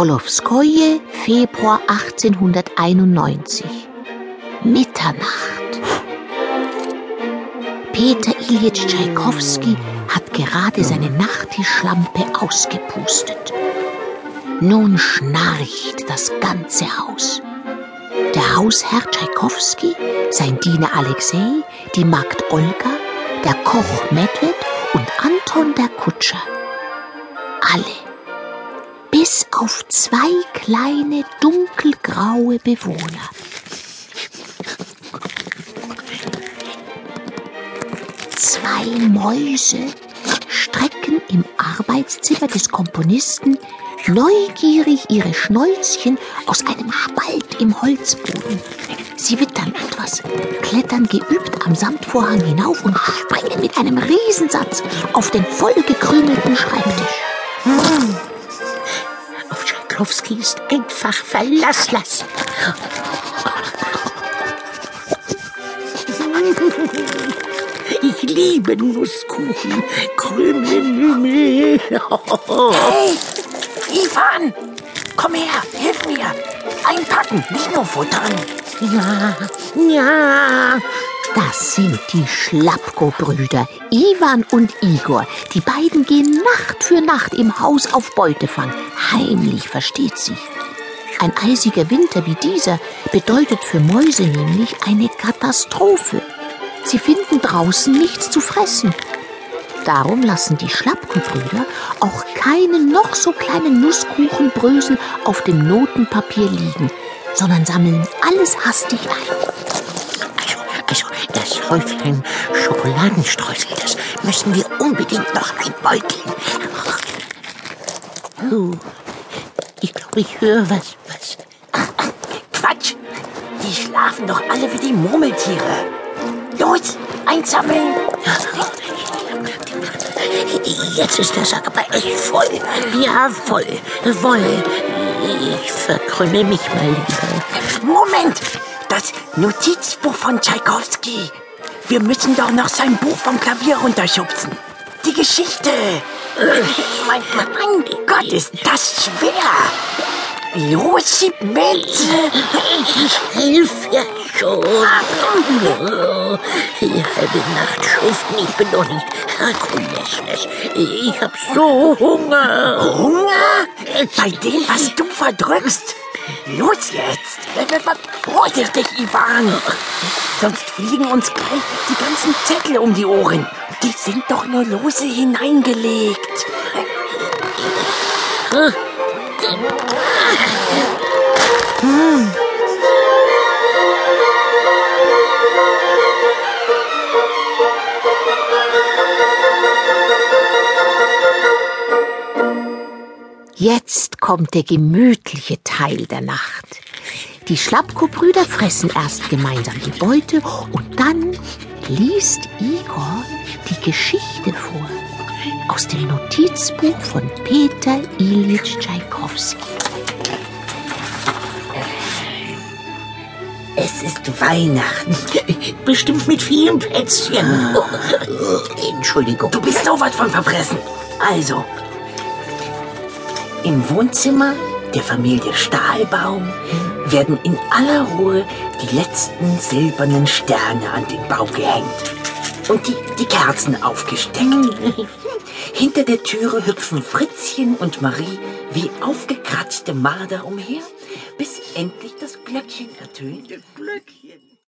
Cholowskoje, Februar 1891. Mitternacht. Peter Ilyich Tschaikowski hat gerade seine Nachttischlampe ausgepustet. Nun schnarcht das ganze Haus. Der Hausherr Tschaikowski, sein Diener Alexei, die Magd Olga, der Koch Medved und Anton der Kutscher. Alle. Bis auf zwei kleine dunkelgraue Bewohner. Zwei Mäuse strecken im Arbeitszimmer des Komponisten neugierig ihre Schnäuzchen aus einem Spalt im Holzboden. Sie wittern etwas, klettern geübt am Samtvorhang hinauf und springen mit einem Riesensatz auf den vollgekrümelten Schreibtisch. Auf Tschaikowski ist einfach Verlass lassen. Ich liebe Nusskuchen. Krümel, Hey, Ivan, komm her, hilf mir. Einpacken, nicht nur futtern. Ja, ja. Das sind die Schlappko-Brüder, Ivan und Igor. Die beiden gehen Nacht für Nacht im Haus auf Beutefang. Heimlich versteht sich. Ein eisiger Winter wie dieser bedeutet für Mäuse nämlich eine Katastrophe. Sie finden draußen nichts zu fressen. Darum lassen die Schlappko-Brüder auch keine noch so kleinen Nusskuchenbrösel auf dem Notenpapier liegen, sondern sammeln alles hastig ein. Also, das Häufchen Schokoladenstreusel, das müssen wir unbedingt noch einbeuteln. Oh, ich glaube, ich höre was, was. Quatsch, die schlafen doch alle wie die Murmeltiere. Los, einsammeln. Jetzt ist der Sack aber echt voll. Ja, voll, voll. Ich verkrümmel mich mal lieber. Moment, das Notizbuch von Tschaikowski. Wir müssen doch noch sein Buch vom Klavier runterschubsen. Die Geschichte. Mein, mein Gott, ist das schwer. Los, schieb mit. Ich helf ja schon. Oh, die halbe Nacht schuften, ich bin doch nicht Herkules. Ich hab so Hunger. Hunger? Bei dem, was du verdrückst? Los jetzt! Vorsichtig, Ivan! Sonst fliegen uns gleich die ganzen Zettel um die Ohren. Die sind doch nur lose hineingelegt. Hm. Jetzt kommt der gemütliche Teil der Nacht. Die Schlappko-Brüder fressen erst gemeinsam die Beute und dann liest Igor die Geschichte vor aus dem Notizbuch von Peter Ilyich Tschaikowski. Es ist Weihnachten. Bestimmt mit vielen Plätzchen. Oh, Entschuldigung. Du bist sowas von verfressen. Also, im Wohnzimmer der Familie Stahlbaum werden in aller Ruhe die letzten silbernen Sterne an den Baum gehängt und die, die Kerzen aufgesteckt. Hinter der Türe hüpfen Fritzchen und Marie wie aufgekratzte Marder umher, bis endlich das Glöckchen ertönt. Das Glöckchen.